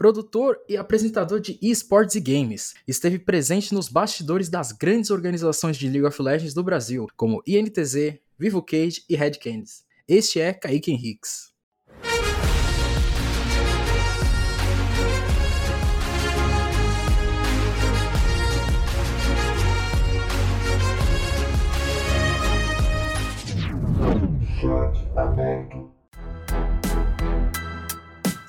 produtor e apresentador de esportes e games. Esteve presente nos bastidores das grandes organizações de League of Legends do Brasil, como INTZ, Vivo Cage e Red Candies. Este é Kaique Henriques.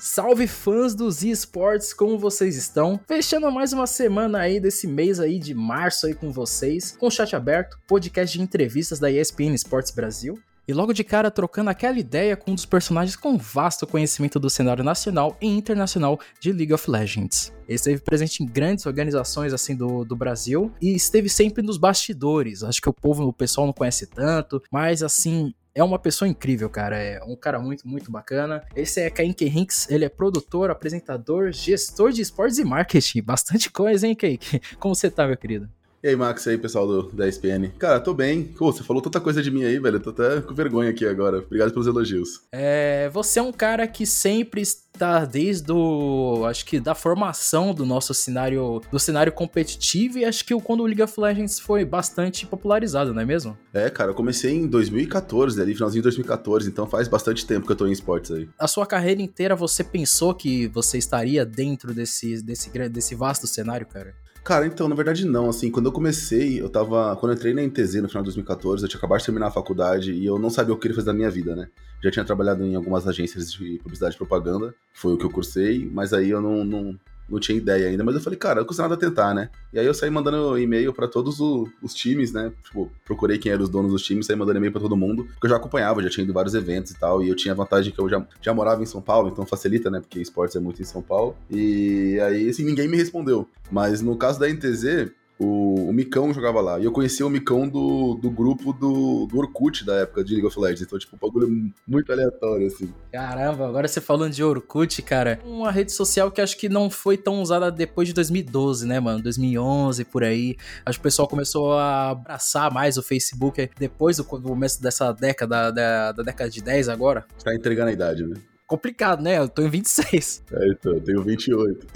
Salve fãs dos esportes, como vocês estão? Fechando mais uma semana aí desse mês aí de março aí com vocês, com chat aberto, podcast de entrevistas da ESPN Esportes Brasil. E logo de cara trocando aquela ideia com um dos personagens com vasto conhecimento do cenário nacional e internacional de League of Legends. Ele esteve presente em grandes organizações assim do, do Brasil e esteve sempre nos bastidores. Acho que o povo, o pessoal não conhece tanto, mas assim, é uma pessoa incrível, cara. É um cara muito, muito bacana. Esse é Kaique Hinks, ele é produtor, apresentador, gestor de esportes e marketing. Bastante coisa, hein, Kaique? Como você tá, meu querido? E aí, Max, e aí, pessoal do, da ESPN? Cara, tô bem. Pô, você falou tanta coisa de mim aí, velho. Eu tô até com vergonha aqui agora. Obrigado pelos elogios. É, você é um cara que sempre está desde o, acho que da formação do nosso cenário, do cenário competitivo e acho que quando o League of Legends foi bastante popularizado, não é mesmo? É, cara, eu comecei em 2014, ali finalzinho de 2014, então faz bastante tempo que eu tô em esportes aí. A sua carreira inteira você pensou que você estaria dentro desse desse desse vasto cenário, cara? Cara, então, na verdade não, assim, quando eu comecei, eu tava, quando eu entrei na NTZ no final de 2014, eu tinha acabado de terminar a faculdade e eu não sabia o que queria fazer da minha vida, né? Já tinha trabalhado em algumas agências de publicidade e propaganda, foi o que eu cursei, mas aí eu não, não, não tinha ideia ainda, mas eu falei, cara, não custa nada tentar, né? E aí eu saí mandando e-mail para todos o, os times, né? Tipo, procurei quem eram os donos dos times, saí mandando e-mail para todo mundo, porque eu já acompanhava, já tinha ido vários eventos e tal, e eu tinha a vantagem que eu já, já morava em São Paulo, então facilita, né? Porque esportes é muito em São Paulo. E aí, assim, ninguém me respondeu. Mas no caso da NTZ, o, o Micão jogava lá. E eu conhecia o Micão do, do grupo do, do Orkut da época de League of Legends. Então, tipo, um bagulho muito aleatório, assim. Caramba, agora você falando de Orkut, cara. Uma rede social que acho que não foi tão usada depois de 2012, né, mano? 2011, por aí. Acho que o pessoal começou a abraçar mais o Facebook depois do começo dessa década, da, da década de 10 agora. Tá entregando a idade, né? Complicado, né? Eu tô em 26. É, então, eu tenho 28.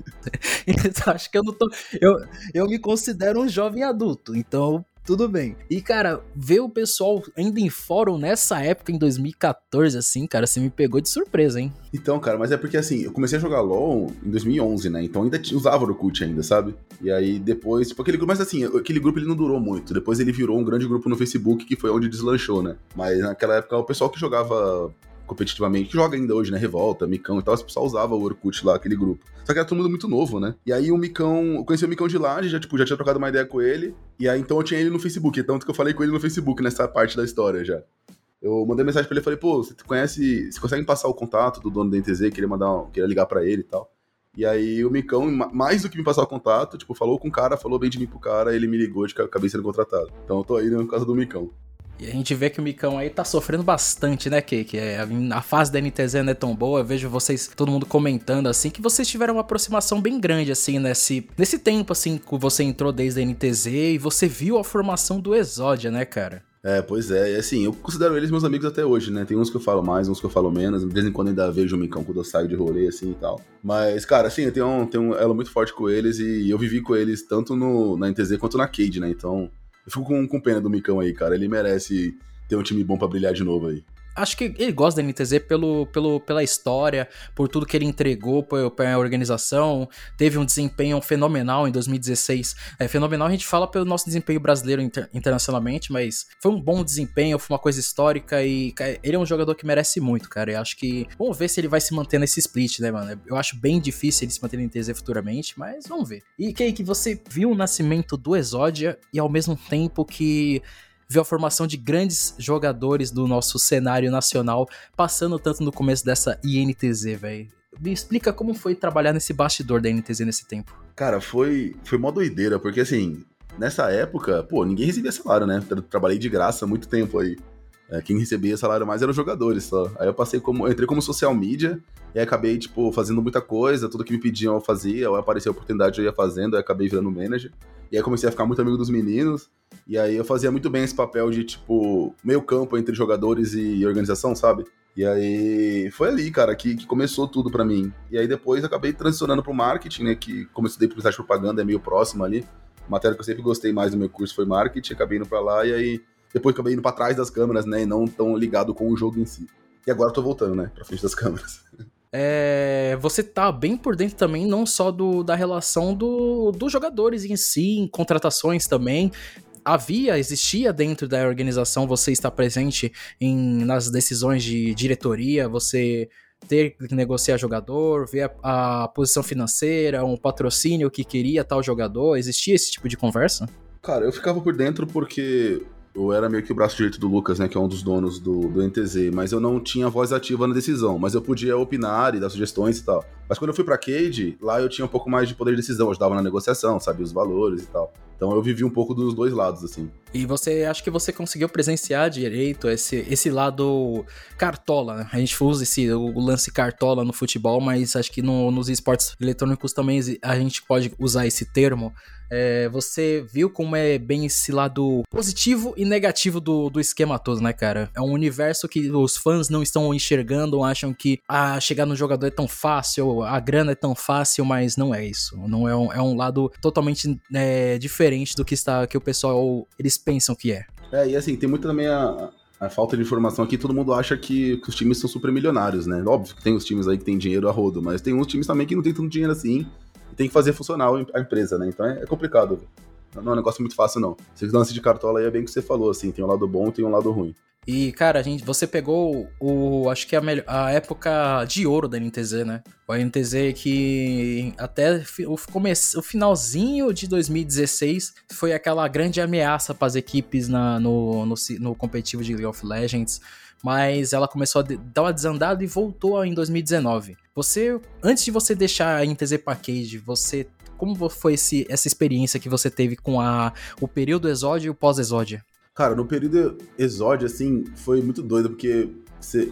então, acho que eu não tô. Eu, eu me considero um jovem adulto, então tudo bem. E, cara, ver o pessoal ainda em fórum nessa época, em 2014, assim, cara, você me pegou de surpresa, hein? Então, cara, mas é porque, assim, eu comecei a jogar LoL em 2011, né? Então ainda usava o Orkut ainda, sabe? E aí depois, tipo, aquele grupo, mas assim, aquele grupo ele não durou muito. Depois ele virou um grande grupo no Facebook, que foi onde deslanchou, né? Mas naquela época o pessoal que jogava competitivamente, que joga ainda hoje, né? Revolta, Micão e tal, o pessoal usava o Orkut lá, aquele grupo. Só que era todo mundo muito novo, né? E aí o Micão, eu conheci o Micão de lá, já, tipo, já tinha trocado uma ideia com ele. E aí então eu tinha ele no Facebook, tanto que eu falei com ele no Facebook nessa parte da história já. Eu mandei mensagem pra ele e falei, pô, você conhece, você consegue passar o contato do dono da NTZ, queria mandar, queria ligar para ele e tal. E aí o Micão, mais do que me passar o contato, tipo, falou com o cara, falou bem de mim pro cara, ele me ligou de acabei sendo contratado. Então eu tô aí no caso do Micão. E a gente vê que o Micão aí tá sofrendo bastante, né, Keke? É, a fase da NTZ não é tão boa. Eu vejo vocês, todo mundo comentando assim, que vocês tiveram uma aproximação bem grande, assim, nesse, nesse tempo, assim, que você entrou desde a NTZ e você viu a formação do Exódia, né, cara? É, pois é, e assim, eu considero eles meus amigos até hoje, né? Tem uns que eu falo mais, uns que eu falo menos, de vez em quando ainda vejo o Micão quando eu saio de rolê, assim e tal. Mas, cara, assim, eu tenho um, tenho um elo muito forte com eles e eu vivi com eles tanto no, na NTZ quanto na Cade, né? Então, eu fico com, com pena do Micão aí, cara. Ele merece ter um time bom para brilhar de novo aí acho que ele gosta da NTZ pelo, pelo, pela história, por tudo que ele entregou para a organização. Teve um desempenho fenomenal em 2016. É fenomenal a gente fala pelo nosso desempenho brasileiro inter, internacionalmente, mas foi um bom desempenho, foi uma coisa histórica e cara, ele é um jogador que merece muito, cara. Eu acho que vamos ver se ele vai se manter nesse split, né, mano? Eu acho bem difícil ele se manter na NTZ futuramente, mas vamos ver. E que você viu o nascimento do Exódia e ao mesmo tempo que viu a formação de grandes jogadores do nosso cenário nacional, passando tanto no começo dessa INTZ, velho. Me explica como foi trabalhar nesse bastidor da INTZ nesse tempo. Cara, foi, foi mó doideira, porque assim, nessa época, pô, ninguém recebia salário, né? Trabalhei de graça há muito tempo aí. É, quem recebia salário mais eram os jogadores só. Aí eu passei como. Eu entrei como social media e acabei, tipo, fazendo muita coisa, tudo que me pediam eu fazia, ou apareceu a oportunidade eu ia fazendo, aí acabei virando manager. E aí comecei a ficar muito amigo dos meninos. E aí eu fazia muito bem esse papel de, tipo, meio campo entre jogadores e organização, sabe? E aí foi ali, cara, que, que começou tudo para mim. E aí depois acabei transicionando pro marketing, né? Que como eu estudei publicidade propaganda, é meio próximo ali. A matéria que eu sempre gostei mais do meu curso foi marketing, acabei indo pra lá e aí depois acabei indo pra trás das câmeras, né? E não tão ligado com o jogo em si. E agora eu tô voltando, né? Pra frente das câmeras. É, você tá bem por dentro também, não só do, da relação do, dos jogadores em si, em contratações também, havia, existia dentro da organização você estar presente em, nas decisões de diretoria, você ter que negociar jogador, ver a, a, posição financeira, um patrocínio que queria tal jogador, existia esse tipo de conversa? Cara, eu ficava por dentro porque eu era meio que o braço direito do Lucas, né, que é um dos donos do, do NTZ, mas eu não tinha voz ativa na decisão, mas eu podia opinar e dar sugestões e tal. Mas quando eu fui pra Cade, lá eu tinha um pouco mais de poder de decisão, eu ajudava na negociação, sabia os valores e tal. Então eu vivi um pouco dos dois lados, assim. E você, acho que você conseguiu presenciar direito esse, esse lado cartola, né? A gente usa esse, o lance cartola no futebol, mas acho que no, nos esportes eletrônicos também a gente pode usar esse termo. É, você viu como é bem esse lado positivo e negativo do, do esquema todo, né, cara? É um universo que os fãs não estão enxergando, acham que ah, chegar no jogador é tão fácil, a grana é tão fácil, mas não é isso. Não é um, é um lado totalmente é, diferente do que está que o pessoal eles pensam que é. É, e assim, tem muito também a, a falta de informação aqui, todo mundo acha que, que, os times são super milionários, né? Óbvio que tem os times aí que tem dinheiro a rodo, mas tem uns times também que não tem tanto dinheiro assim e tem que fazer funcionar a empresa, né? Então é, é complicado. Não é um negócio muito fácil, não. Esse lance de cartola aí é bem o que você falou, assim, tem um lado bom tem um lado ruim. E, cara, a gente, você pegou o. Acho que a, melhor, a época de ouro da NTZ, né? O NTZ que até o, o finalzinho de 2016 foi aquela grande ameaça para as equipes na, no, no, no competitivo de League of Legends. Mas ela começou a dar uma desandada e voltou em 2019. Você, antes de você deixar a NTZ Package, você como foi esse, essa experiência que você teve com a, o período exódio e o pós-exódio? Cara, no período exódio, assim, foi muito doido, porque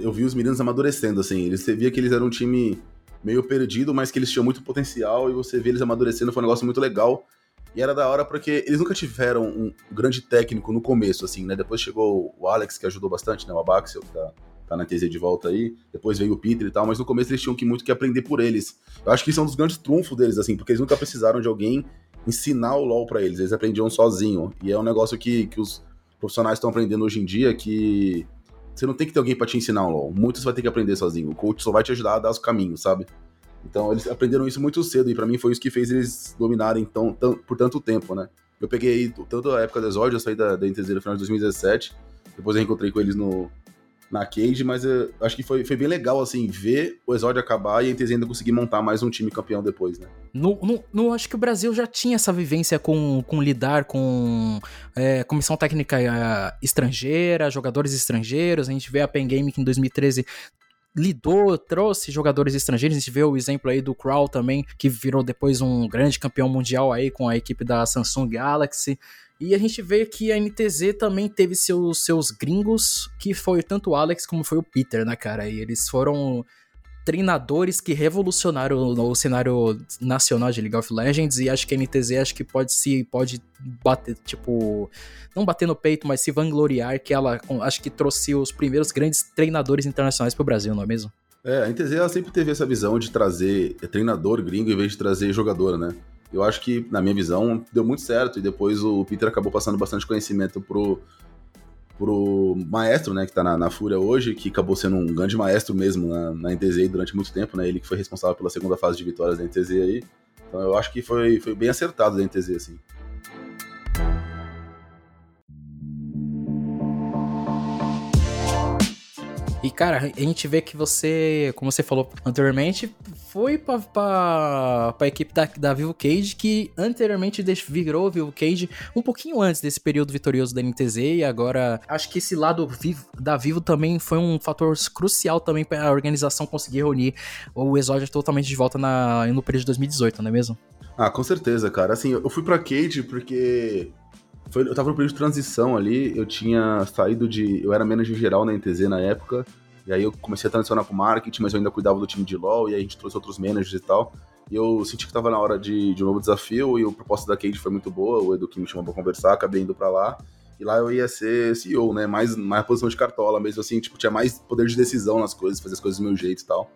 eu vi os meninos amadurecendo, assim. Você via que eles eram um time meio perdido, mas que eles tinham muito potencial, e você via eles amadurecendo, foi um negócio muito legal. E era da hora porque eles nunca tiveram um grande técnico no começo, assim, né? Depois chegou o Alex, que ajudou bastante, né? O Abaxel, que tá, tá na TZ de volta aí. Depois veio o Peter e tal, mas no começo eles tinham que muito que aprender por eles. Eu acho que isso é um dos grandes trunfos deles, assim, porque eles nunca precisaram de alguém ensinar o LoL para eles. Eles aprendiam sozinho. E é um negócio que, que os profissionais estão aprendendo hoje em dia que você não tem que ter alguém para te ensinar um LoL. Muitos vai ter que aprender sozinho. O coach só vai te ajudar a dar os caminhos, sabe? Então eles aprenderam isso muito cedo e para mim foi isso que fez eles dominarem tão, tão, por tanto tempo, né? Eu peguei tanto a época do Exódio, eu saí da, da NTZ no final de 2017, depois eu encontrei com eles no, na Cage, mas eu acho que foi, foi bem legal, assim, ver o Exódio acabar e a NTZ ainda conseguir montar mais um time campeão depois, né? No, no, no acho que o Brasil já tinha essa vivência com, com lidar com é, comissão técnica é, estrangeira, jogadores estrangeiros. A gente vê a Pen Game que em 2013 lidou, trouxe jogadores estrangeiros. A gente vê o exemplo aí do Crow também, que virou depois um grande campeão mundial aí com a equipe da Samsung Galaxy. E a gente vê que a NTZ também teve seus, seus gringos, que foi tanto o Alex como foi o Peter, né, cara? E eles foram treinadores que revolucionaram o, cenário nacional de League of Legends e acho que a NTZ acho que pode se pode bater, tipo, não bater no peito, mas se vangloriar que ela acho que trouxe os primeiros grandes treinadores internacionais para o Brasil, não é mesmo? É, a NTZ ela sempre teve essa visão de trazer treinador gringo em vez de trazer jogador, né? Eu acho que, na minha visão, deu muito certo. E depois o Peter acabou passando bastante conhecimento pro, pro maestro, né, que tá na, na Fúria hoje, que acabou sendo um grande maestro mesmo na, NTZ durante muito tempo, né? Ele que foi responsável pela segunda fase de vitórias da NTZ aí. Então eu acho que foi, foi bem acertado da NTZ, assim. E, cara, a gente vê que você, como você falou anteriormente, foi pra, pra, pra equipe da, da Vivo Cage, que anteriormente virou Vivo Cage um pouquinho antes desse período vitorioso da NTZ, e agora acho que esse lado vivo, da Vivo também foi um fator crucial também para a organização conseguir reunir o Exódio totalmente de volta na, no período de 2018, não é mesmo? Ah, com certeza, cara. Assim, eu fui pra Cage porque foi, eu tava no período de transição ali, eu tinha saído de. Eu era manager geral na NTZ na época, e aí eu comecei a transicionar pro marketing, mas eu ainda cuidava do time de LoL, e aí a gente trouxe outros managers e tal. E eu senti que tava na hora de, de um novo desafio, e a proposta da Cade foi muito boa, o Edu que me chamou pra conversar, acabei indo pra lá. E lá eu ia ser CEO, né? Mais, mais posição de cartola mesmo, assim, tipo, tinha mais poder de decisão nas coisas, fazer as coisas do meu jeito e tal.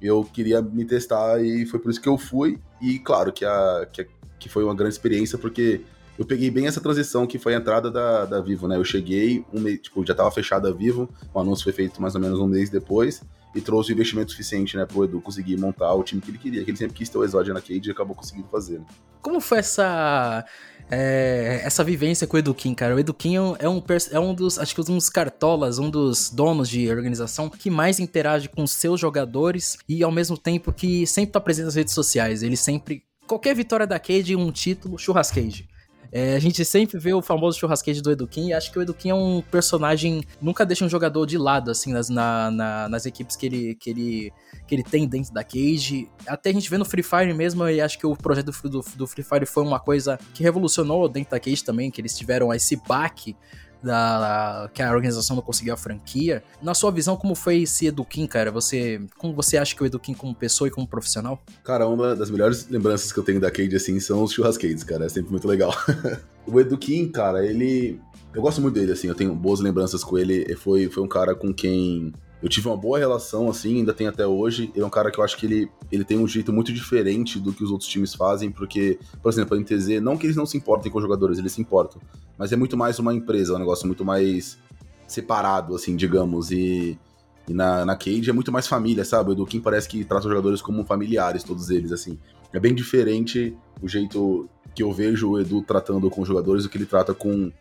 Eu queria me testar e foi por isso que eu fui. E claro que, a, que, que foi uma grande experiência, porque eu peguei bem essa transição que foi a entrada da, da Vivo, né? Eu cheguei, um tipo, já tava fechada a Vivo, o anúncio foi feito mais ou menos um mês depois, e trouxe o investimento suficiente, né, pro Edu conseguir montar o time que ele queria, que ele sempre quis ter o Exodia na Cade e acabou conseguindo fazer. Né? Como foi essa é, essa vivência com o Eduquim, cara? O Eduquim é um, é um dos, acho que um dos cartolas, um dos donos de organização que mais interage com seus jogadores e ao mesmo tempo que sempre tá presente nas redes sociais. Ele sempre qualquer vitória da Cade, um título, churrascade. É, a gente sempre vê o famoso churrasqueiro do Eduquim e acho que o Eduquim é um personagem. Nunca deixa um jogador de lado, assim, nas, na, na, nas equipes que ele, que, ele, que ele tem dentro da Cage. Até a gente vê no Free Fire mesmo, e acho que o projeto do, do, do Free Fire foi uma coisa que revolucionou dentro da Cage também, que eles tiveram esse baque da, que a organização não conseguiu a franquia. Na sua visão, como foi esse Eduquim, cara? Você, como você acha que o Eduquim como pessoa e como profissional? Cara, uma das melhores lembranças que eu tenho da Cade, assim, são os churrasqueiros, cara. É sempre muito legal. o Eduquim, cara, ele... Eu gosto muito dele, assim, eu tenho boas lembranças com ele. Foi, foi um cara com quem eu tive uma boa relação, assim, ainda tem até hoje. Ele é um cara que eu acho que ele, ele tem um jeito muito diferente do que os outros times fazem, porque, por exemplo, a NTZ, não que eles não se importem com os jogadores, eles se importam, mas é muito mais uma empresa, é um negócio muito mais separado, assim, digamos, e, e na, na Cage é muito mais família, sabe? O Eduquim parece que trata os jogadores como familiares, todos eles, assim. É bem diferente o jeito que eu vejo o Edu tratando com os jogadores do que ele trata com,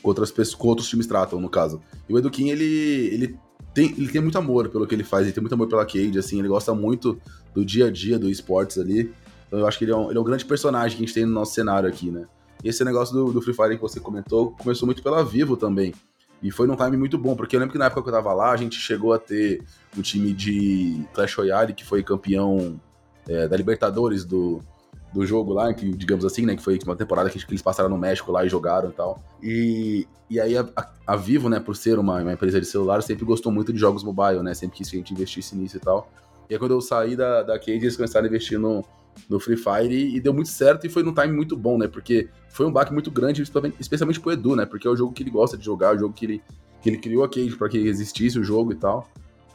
com outras pessoas, com outros times tratam, no caso. E o Eduquim, ele, ele tem, ele tem muito amor pelo que ele faz, ele tem muito amor pela Cade, assim, ele gosta muito do dia a dia do esportes ali. Então eu acho que ele é, um, ele é um grande personagem que a gente tem no nosso cenário aqui, né? E esse negócio do, do Free Fire que você comentou começou muito pela Vivo também. E foi num time muito bom, porque eu lembro que na época que eu tava lá, a gente chegou a ter um time de Clash Royale que foi campeão é, da Libertadores do, do jogo lá, que, digamos assim, né? Que foi uma temporada que, eles passaram no México lá e jogaram e tal. E, e aí a, a, Vivo, né, por ser uma, uma, empresa de celular, sempre gostou muito de jogos mobile, né? Sempre quis que a gente investisse nisso e tal. E aí quando eu saí da, da Cade, eles começaram a investir no, no Free Fire e, e, deu muito certo e foi num time muito bom, né? Porque foi um baque muito grande, especialmente pro Edu, né? Porque é o jogo que ele gosta de jogar, é o jogo que ele, que ele criou a Cage para que existisse o jogo e tal.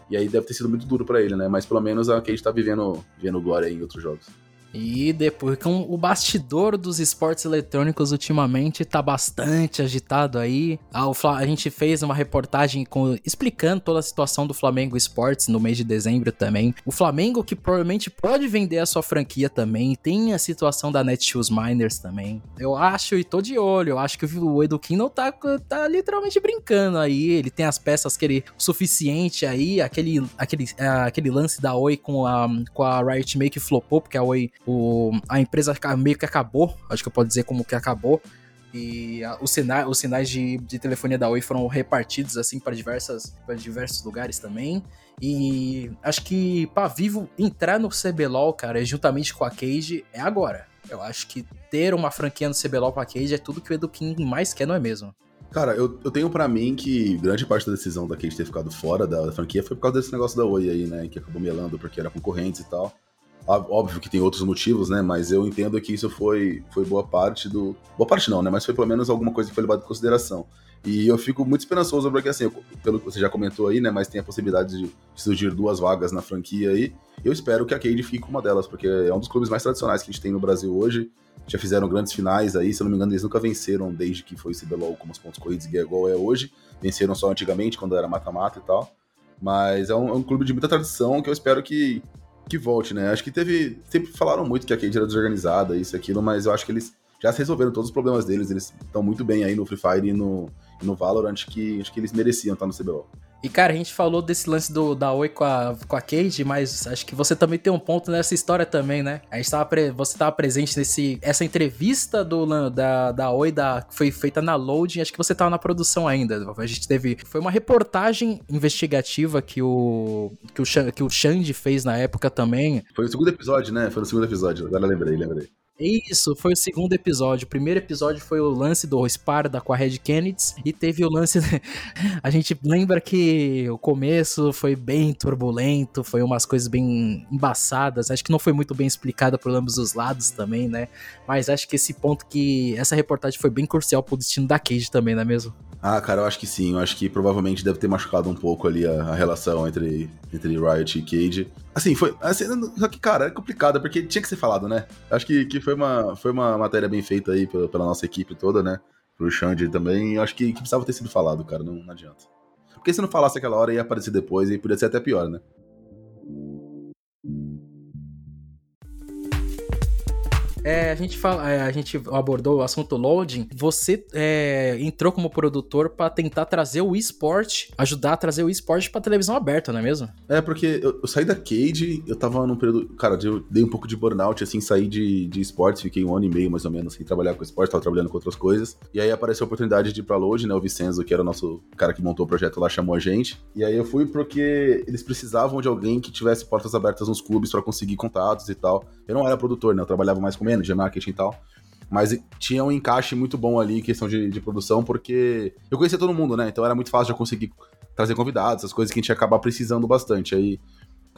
E aí deve ter sido muito duro para ele, né? Mas pelo menos a Cage tá vivendo, vivendo glória em outros jogos. E depois, com o bastidor dos esportes eletrônicos ultimamente tá bastante agitado aí. A, a gente fez uma reportagem com, explicando toda a situação do Flamengo Esportes no mês de dezembro também. O Flamengo que provavelmente pode vender a sua franquia também. Tem a situação da Netshoes Miners também. Eu acho e tô de olho. Eu acho que o Eduquim não tá, tá literalmente brincando aí. Ele tem as peças que ele suficiente aí. Aquele, aquele, aquele lance da Oi com a, com a Riot Make flopou, porque a Oi o, a empresa meio que acabou, acho que eu posso dizer como que acabou, e a, os, sinais, os sinais de, de telefonia da Oi foram repartidos assim para diversas para diversos lugares também. E acho que para Vivo entrar no CBLOL, cara, juntamente com a Cage, é agora. Eu acho que ter uma franquia no CBLOL com a Cage é tudo que o Eduquim mais quer, não é mesmo? Cara, eu, eu tenho para mim que grande parte da decisão da Cage ter ficado fora da, franquia foi por causa desse negócio da Oi aí, né? Que acabou melando porque era concorrentes e tal. Óbvio que tem outros motivos, né? Mas eu entendo que isso foi, foi boa parte do. Boa parte não, né? Mas foi pelo menos alguma coisa que foi levada em consideração. E eu fico muito esperançoso, porque assim, pelo que você já comentou aí, né? Mas tem a possibilidade de surgir duas vagas na franquia aí. Eu espero que a Cade fique uma delas, porque é um dos clubes mais tradicionais que a gente tem no Brasil hoje. Já fizeram grandes finais aí, se eu não me engano, eles nunca venceram desde que foi CBLOL com os pontos corridos e igual é hoje. Venceram só antigamente, quando era mata-mata e tal. Mas é um, é um, clube de muita tradição que eu espero que, que volte, né? Acho que teve. Sempre falaram muito que a Cade era desorganizada, isso e aquilo, mas eu acho que eles já se resolveram todos os problemas deles. Eles estão muito bem aí no Free Fire e no, no Valorant, que acho que eles mereciam estar no CBLOL. E, cara, a gente falou desse lance do, da Oi com a, com a Cage, mas acho que você também tem um ponto nessa história também, né? A gente tava você estava presente nesse essa entrevista do, da, da Oi da, que foi feita na Loading, acho que você estava na produção ainda. A gente teve. Foi uma reportagem investigativa que o, que o, que o Xande fez na época também. Foi o segundo episódio, né? Foi o segundo episódio, agora lembrei, lembrei. Isso, foi o segundo episódio. O primeiro episódio foi o lance do Sparda com a Red Kennedy e teve o lance. a gente lembra que o começo foi bem turbulento, foi umas coisas bem embaçadas. Acho que não foi muito bem explicada por ambos os lados também, né? Mas acho que esse ponto que. Essa reportagem foi bem crucial pro destino da Cage também, não é mesmo? Ah, cara, eu acho que sim. Eu acho que provavelmente deve ter machucado um pouco ali a, a relação entre, entre Riot e Cage. Assim, foi. Assim, só que, cara, é complicado, porque tinha que ser falado, né? Acho que, que foi, uma, foi uma matéria bem feita aí pela, pela nossa equipe toda, né? Pro Xande também. Eu acho que, que precisava ter sido falado, cara. Não, não adianta. Porque se não falasse aquela hora, ia aparecer depois e podia ser até pior, né? É, a gente fala, é, a gente abordou o assunto loading. Você é, entrou como produtor para tentar trazer o esporte, ajudar a trazer o esporte para televisão aberta, não é mesmo? É porque eu, eu, saí da Cade, eu tava num período, cara, eu dei um pouco de burnout, assim, saí de, de esportes, fiquei um ano e meio mais ou menos sem trabalhar com esporte, tava trabalhando com outras coisas. E aí apareceu a oportunidade de ir para load, né? O Vicenzo, que era o nosso cara que montou o projeto lá, chamou a gente. E aí eu fui porque eles precisavam de alguém que tivesse portas abertas nos clubes para conseguir contatos e tal. Eu não era produtor, né? Eu trabalhava mais com manager, marketing e tal. Mas tinha um encaixe muito bom ali em questão de, de, produção, porque eu conhecia todo mundo, né? Então era muito fácil de conseguir trazer convidados, as coisas que a gente ia acabar precisando bastante. Aí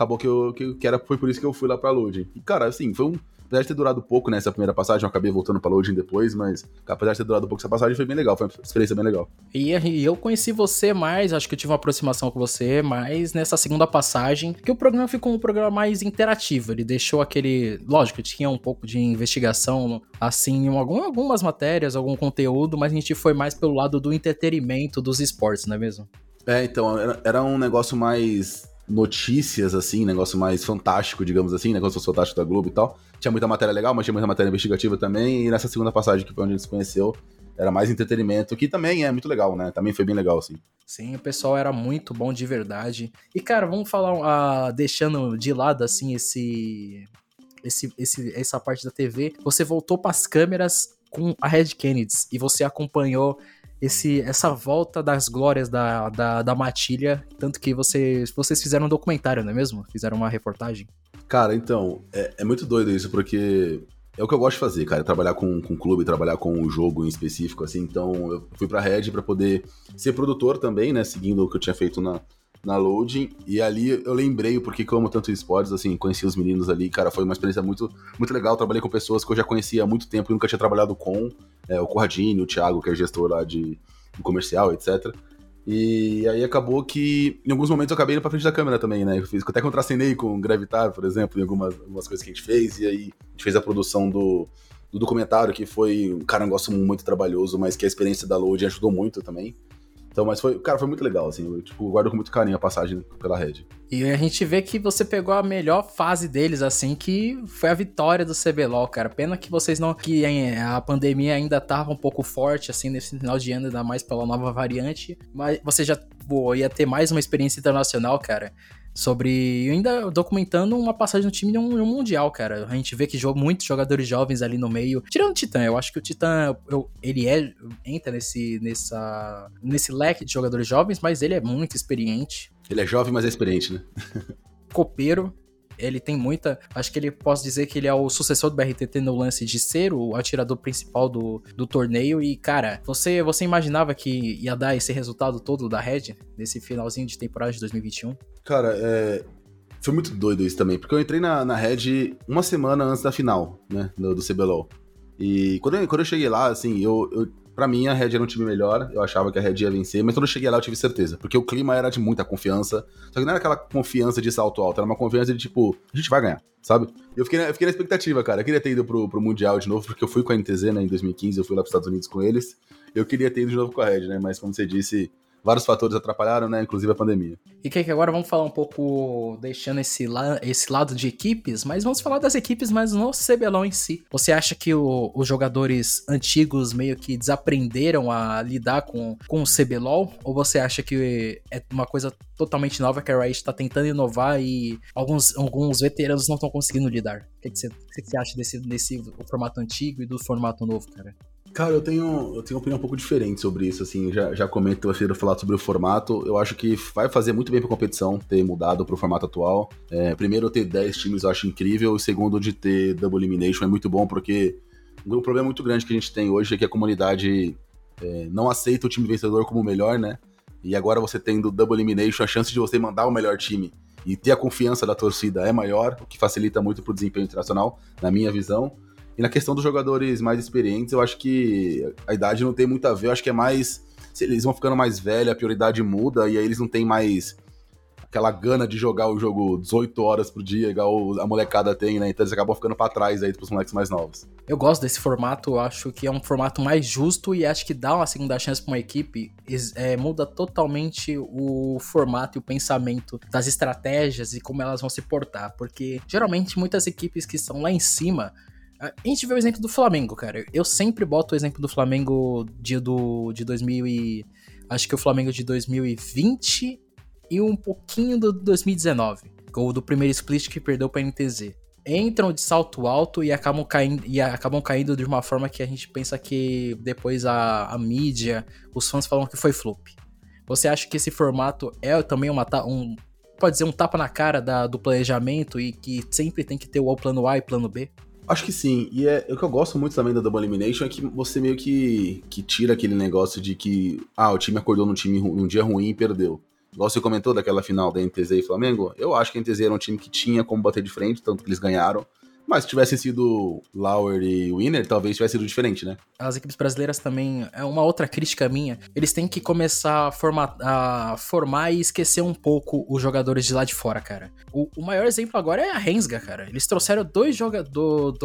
acabou que, eu, que, que era, foi por isso que eu fui lá pra Loading. E, cara, assim, foi um, Apesar de ter durado pouco nessa primeira passagem, eu acabei voltando pra loading depois, mas apesar de ter durado pouco essa passagem, foi bem legal, foi uma experiência bem legal. E, eu conheci você mais, acho que eu tive uma aproximação com você mais nessa segunda passagem, que o programa ficou um programa mais interativo, ele deixou aquele... Lógico, tinha um pouco de investigação, assim, em algumas matérias, algum conteúdo, mas a gente foi mais pelo lado do entretenimento dos esportes, não é mesmo? É, então, era, era um negócio mais notícias, assim, negócio mais fantástico, digamos assim, negócio fantástico da Globo e tal. Tinha muita matéria legal, mas tinha muita matéria investigativa também. E nessa segunda passagem, que foi onde gente se conheceu, era mais entretenimento, que também é muito legal, né? Também foi bem legal, assim. Sim, o pessoal era muito bom de verdade. E, cara, vamos falar, uh, deixando de lado, assim, esse, esse, esse, essa parte da TV. Você voltou para as câmeras com a Red Kennedy e você acompanhou esse, essa volta das glórias da, da, da matilha, tanto que vocês, vocês fizeram um documentário, não é mesmo? Fizeram uma reportagem. Cara, então, é, é muito doido isso, porque é o que eu gosto de fazer, cara, trabalhar com, com clube, trabalhar com um jogo em específico, assim, então eu fui pra Red para poder ser produtor também, né, seguindo o que eu tinha feito na, na Loading, e ali eu lembrei porque amo tanto esportes, assim, conheci os meninos ali, cara, foi uma experiência muito, muito legal, trabalhei com pessoas que eu já conhecia há muito tempo e nunca tinha trabalhado com, é, o Corradini, o Thiago, que é gestor lá de, de comercial, etc., e aí acabou que, em alguns momentos, eu acabei indo pra frente da câmera também, né? Eu fiz, até contracenei com o Gravitar, por exemplo, em algumas, algumas coisas que a gente fez, e aí a gente fez a produção do, do documentário, que foi, um cara, um negócio muito trabalhoso, mas que a experiência da Load ajudou muito também. Então, mas foi, cara, foi muito legal, assim. Eu, tipo, guardo com muito carinho a passagem pela rede. E a gente vê que você pegou a melhor fase deles, assim, que foi a vitória do CBLOL, cara. Pena que vocês não. que a pandemia ainda tava um pouco forte, assim, nesse final de ano, ainda mais pela nova variante. Mas você já pô, ia ter mais uma experiência internacional, cara sobre ainda documentando uma passagem do time em um, mundial, cara. A gente vê que joga muitos jogadores jovens ali no meio. Tirando o Titã, eu acho que o Titã eu, ele é entra nesse nessa nesse leque de jogadores jovens, mas ele é muito experiente. Ele é jovem, mas é experiente, né? Copeiro, ele tem muita. Acho que ele posso dizer que ele é o sucessor do BRTT no lance de ser o atirador principal do, do torneio. E, cara, você, você imaginava que ia dar esse resultado todo da Red nesse finalzinho de temporada de 2021? Cara, é. Foi muito doido isso também, porque eu entrei na, na Red uma semana antes da final, né, do, do CBLOL. E quando eu, quando eu cheguei lá, assim, eu, eu Pra mim, a Red era um time melhor, eu achava que a Red ia vencer, mas quando eu cheguei lá eu tive certeza, porque o clima era de muita confiança, só que não era aquela confiança de salto alto, era uma confiança de tipo, a gente vai ganhar, sabe? Eu fiquei na, eu fiquei na expectativa, cara, eu queria ter ido pro, pro Mundial de novo, porque eu fui com a NTZ, né, em 2015, eu fui lá pros Estados Unidos com eles, eu queria ter ido de novo com a Red, né, mas como você disse, vários fatores atrapalharam, né? Inclusive a pandemia. E que agora vamos falar um pouco, deixando esse, la esse lado de equipes, mas vamos falar das equipes, mas no CBLOL em si. Você acha que o, os jogadores antigos meio que desaprenderam a lidar com, com o CBLOL? Ou você acha que é uma coisa totalmente nova que a Riot está tentando inovar e alguns, alguns veteranos não estão conseguindo lidar? O que, você, que você acha desse, desse formato antigo e do formato novo, cara? Cara, eu tenho, eu tenho uma opinião um pouco diferente sobre isso, assim, já, já comento você falar sobre o formato, eu acho que vai fazer muito bem pra competição ter mudado pro formato atual. É, primeiro, ter 10 times eu acho incrível, e segundo, de ter Double Elimination é muito bom, porque um problema muito grande que a gente tem hoje é que a comunidade é, não aceita o time vencedor como o melhor, né? E agora você tendo Double Elimination, a chance de você mandar o melhor time e ter a confiança da torcida é maior, o que facilita muito pro desempenho internacional, na minha visão. E na questão dos jogadores mais experientes, eu acho que a idade não tem muito a ver, eu acho que é mais. Eles vão ficando mais velhos, a prioridade muda, e aí eles não têm mais aquela gana de jogar o jogo 18 horas por dia, igual a molecada tem, né? Então eles acabam ficando para trás aí pros moleques mais novos. Eu gosto desse formato, acho que é um formato mais justo e acho que dá uma segunda chance para uma equipe, é, muda totalmente o formato e o pensamento das estratégias e como elas vão se portar, porque geralmente muitas equipes que estão lá em cima a gente vê o exemplo do Flamengo, cara. Eu sempre boto o exemplo do Flamengo de, do, de 2000 e... Acho que o Flamengo de 2020 e um pouquinho do 2019. Ou do primeiro split que perdeu pra NTZ. Entram de salto alto e acabam caindo, e acabam caindo de uma forma que a gente pensa que depois a, a mídia, os fãs falam que foi flop. Você acha que esse formato é também uma, um, pode dizer, um tapa na cara da, do planejamento e que sempre tem que ter o plano A e plano B? Acho que sim. E é, o que eu gosto muito também da Double Elimination é que você meio que, que tira aquele negócio de que, ah, o time acordou num, time, num dia ruim e perdeu. Igual você comentou daquela final da NTZ e Flamengo, eu acho que a NTZ era um time que tinha como bater de frente, tanto que eles ganharam. Mas se tivesse sido Lauer e Winner, talvez tivesse sido diferente, né? As equipes brasileiras também, é uma outra crítica minha, eles têm que começar a, formar, a formar e esquecer um pouco os jogadores de lá de fora, cara. O, o maior exemplo agora é a Rensga, cara. Eles trouxeram dois jogadores,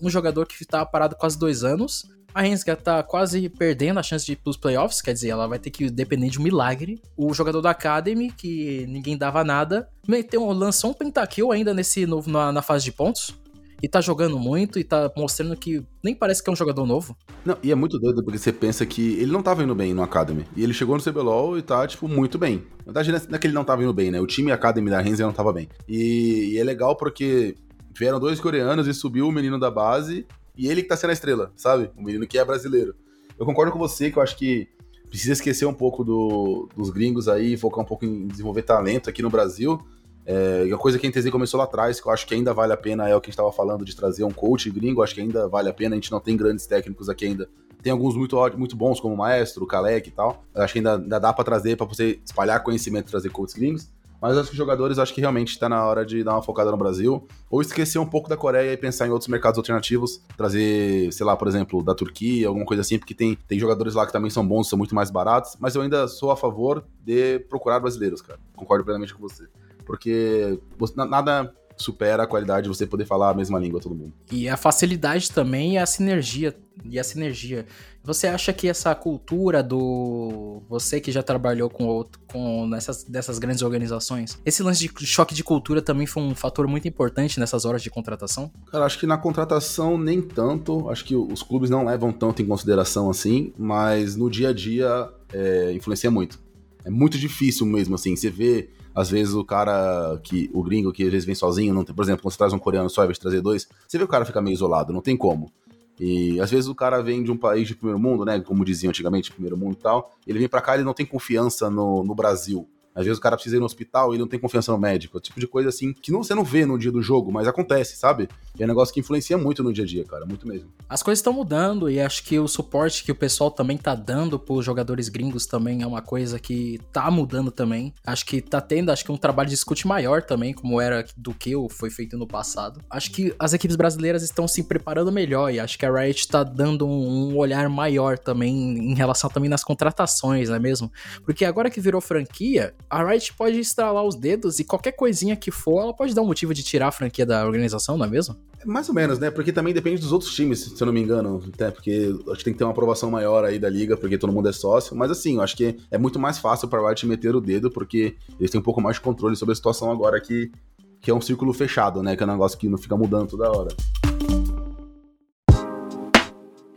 um jogador que estava parado quase dois anos, a Rensga tá quase perdendo a chance de ir pros playoffs, quer dizer, ela vai ter que depender de um milagre. O jogador da Academy, que ninguém dava nada, meteu, lançou um pentakill ainda nesse novo na, na fase de pontos e tá jogando muito e tá mostrando que nem parece que é um jogador novo. Não, e é muito doido porque você pensa que ele não tava indo bem no Academy. E ele chegou no CBLOL e tá, tipo, muito bem. Na verdade, não é que ele não tava indo bem, né? O time Academy da Renzi não tava bem. E, e é legal porque vieram dois coreanos e subiu o menino da base e ele que tá sendo a estrela, sabe? O menino que é brasileiro. Eu concordo com você que eu acho que precisa esquecer um pouco do, dos gringos aí, focar um pouco em desenvolver talento aqui no Brasil é, a coisa que a NTZ começou lá atrás, que eu acho que ainda vale a pena, é o que a gente estava falando de trazer um coach gringo, acho que ainda vale a pena, a gente não tem grandes técnicos aqui ainda. Tem alguns muito, muito bons, como o Maestro, o Kalec e tal. Eu acho que ainda, ainda dá para trazer, para você espalhar conhecimento, trazer coaches gringos. Mas acho que os jogadores, acho que realmente está na hora de dar uma focada no Brasil. Ou esquecer um pouco da Coreia e pensar em outros mercados alternativos. Trazer, sei lá, por exemplo, da Turquia, alguma coisa assim, porque tem, tem jogadores lá que também são bons, são muito mais baratos. Mas eu ainda sou a favor de procurar brasileiros, cara. Concordo plenamente com você porque nada supera a qualidade de você poder falar a mesma língua todo mundo. E a facilidade também e a sinergia. E a sinergia. Você acha que essa cultura do. Você que já trabalhou com, outro, com nessas dessas grandes organizações, esse lance de choque de cultura também foi um fator muito importante nessas horas de contratação? Cara, acho que na contratação nem tanto. Acho que os clubes não levam tanto em consideração assim, mas no dia a dia é, influencia muito. É muito difícil mesmo, assim. Você vê às vezes o cara que. O gringo que às vezes vem sozinho, não tem, por exemplo, quando você traz um coreano só e vai trazer dois, você vê o cara ficar meio isolado, não tem como. E às vezes o cara vem de um país de primeiro mundo, né? Como diziam antigamente, primeiro mundo e tal. Ele vem para cá e não tem confiança no, no Brasil. Às vezes o cara precisa ir no hospital e não tem confiança no médico. Tipo de coisa assim que não, você não vê no dia do jogo, mas acontece, sabe? E é um negócio que influencia muito no dia a dia, cara. Muito mesmo. As coisas estão mudando e acho que o suporte que o pessoal também tá dando pros jogadores gringos também é uma coisa que tá mudando também. Acho que tá tendo, acho que um trabalho de escute maior também, como era do que foi feito no passado. Acho que as equipes brasileiras estão se preparando melhor e acho que a Riot tá dando um, um olhar maior também em relação também nas contratações, não é mesmo? Porque agora que virou franquia, a Riot pode estralar os dedos e qualquer coisinha que for, ela pode dar um motivo de tirar a franquia da organização, não é mesmo? Mais ou menos, né? Porque também depende dos outros times, se eu não me engano. Até porque acho que tem que ter uma aprovação maior aí da liga, porque todo mundo é sócio. Mas assim, eu acho que é muito mais fácil pra Riot meter o dedo, porque eles têm um pouco mais de controle sobre a situação agora que, que é um círculo fechado, né? Que é um negócio que não fica mudando toda hora.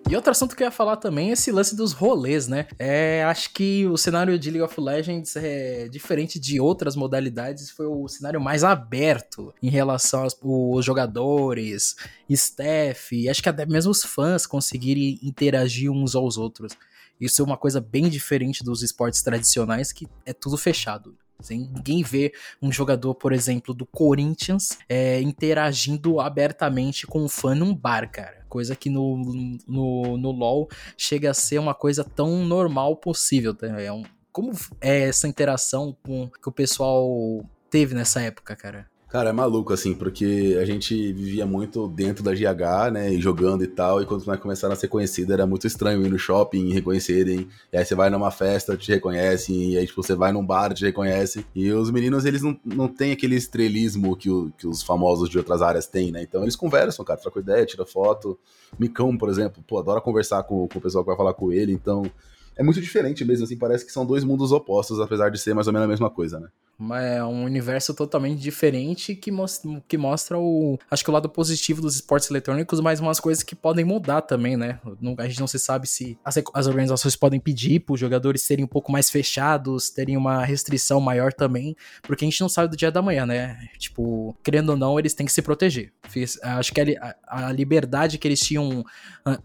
E outro assunto que eu ia falar também é esse lance dos rolês, né? É, acho que o cenário de League of Legends é diferente de outras modalidades, foi o cenário mais aberto em relação aos, aos jogadores, staff, e acho que até mesmo os fãs conseguirem interagir uns aos outros. Isso é uma coisa bem diferente dos esportes tradicionais, que é tudo fechado. Ninguém vê um jogador, por exemplo, do Corinthians é, interagindo abertamente com um fã num bar, cara. Coisa que no, no, no LoL chega a ser uma coisa tão normal possível. Tá? É um, como é essa interação com, que o pessoal teve nessa época, cara? Cara, é maluco, assim, porque a gente vivia muito dentro da GH, né, e jogando e tal, e quando nós começaram a ser conhecidos, era muito estranho ir no shopping e reconhecerem, e aí você vai numa festa, te reconhecem, e aí, tipo, você vai num bar, te reconhece, e os meninos, eles não, não têm aquele estrelismo que, o, que os famosos de outras áreas têm, né, então eles conversam, cara, trocam ideia, tira foto, Micão, por exemplo, pô, adora conversar com, com o pessoal que vai falar com ele, então é muito diferente mesmo, assim, parece que são dois mundos opostos, apesar de ser mais ou menos a mesma coisa, né é um universo totalmente diferente que mostra, que mostra o. Acho que o lado positivo dos esportes eletrônicos, mas umas coisas que podem mudar também, né? A gente não se sabe se as, as organizações podem pedir para os jogadores serem um pouco mais fechados, terem uma restrição maior também, porque a gente não sabe do dia da manhã, né? Tipo, querendo ou não, eles têm que se proteger. Acho que a, a liberdade que eles tinham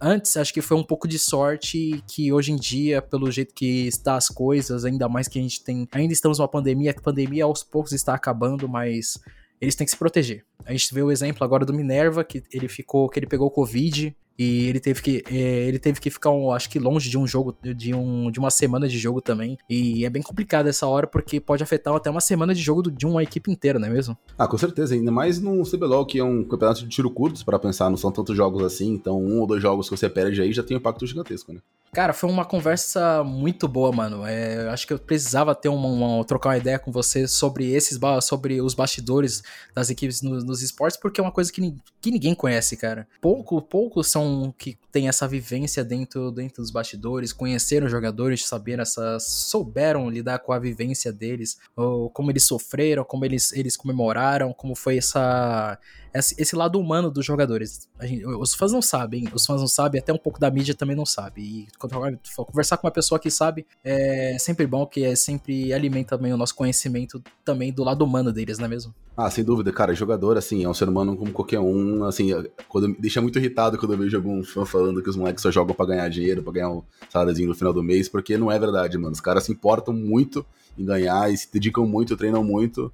antes, acho que foi um pouco de sorte que hoje em dia, pelo jeito que está as coisas, ainda mais que a gente tem. Ainda estamos numa pandemia, pandemia pandemia aos poucos está acabando, mas eles têm que se proteger. A gente vê o exemplo agora do Minerva, que ele ficou, que ele pegou Covid e ele teve que, é, ele teve que ficar, um, acho que longe de um jogo, de, um, de uma semana de jogo também. E é bem complicado essa hora, porque pode afetar até uma semana de jogo de uma equipe inteira, não é mesmo? Ah, com certeza. Ainda mais no CBLOL, que é um campeonato de tiro curtos, para pensar, não são tantos jogos assim. Então, um ou dois jogos que você perde aí já tem um impacto gigantesco, né? Cara, foi uma conversa muito boa, mano. É, acho que eu precisava ter uma, uma, trocar uma ideia com você sobre esses sobre os bastidores das equipes no, nos esportes, porque é uma coisa que, que ninguém conhece, cara. Pouco, poucos são que tem essa vivência dentro, dentro dos bastidores, conheceram os jogadores, saberam essa, souberam lidar com a vivência deles, ou como eles sofreram, como eles, eles comemoraram, como foi essa esse lado humano dos jogadores. Gente, os fãs não sabem, os fãs não sabem, até um pouco da mídia também não sabe. E quando conversar com uma pessoa que sabe é sempre bom, que é sempre alimenta também o nosso conhecimento também do lado humano deles, não é mesmo? Ah, sem dúvida, cara, jogador, assim, é um ser humano como qualquer um, assim, quando, me deixa muito irritado quando eu vejo algum fã falando que os moleques só jogam pra ganhar dinheiro, pra ganhar um saláriozinho no final do mês, porque não é verdade, mano. Os caras se importam muito em ganhar e se dedicam muito, treinam muito,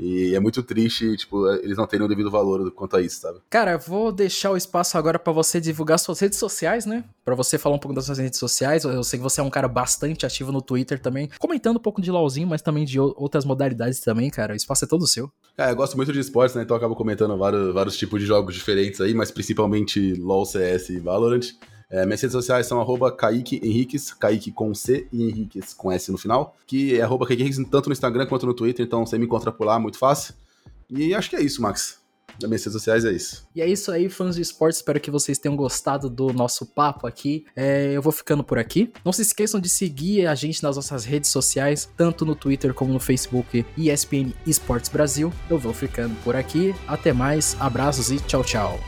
e é muito triste, tipo, eles não terem o devido valor quanto a isso, sabe? Cara, vou deixar o espaço agora para você divulgar suas redes sociais, né? Para você falar um pouco das suas redes sociais. Eu sei que você é um cara bastante ativo no Twitter também, comentando um pouco de LoLzinho, mas também de outras modalidades também, cara. O espaço é todo seu. É, eu gosto muito de esportes, né? Então eu acabo comentando vários, vários tipos de jogos diferentes aí, mas principalmente LoL, CS e Valorant. É, minhas redes sociais são arroba Kaique Henriques, Kaique com C e Henriques com S no final, que é arroba Kaique Henriques tanto no Instagram quanto no Twitter, então você me encontra por lá, muito fácil. E acho que é isso, Max. Das minhas redes sociais é isso. E é isso aí, fãs de esportes. Espero que vocês tenham gostado do nosso papo aqui. É, eu vou ficando por aqui. Não se esqueçam de seguir a gente nas nossas redes sociais, tanto no Twitter como no Facebook ESPN Esportes Brasil. Eu vou ficando por aqui. Até mais, abraços e tchau, tchau.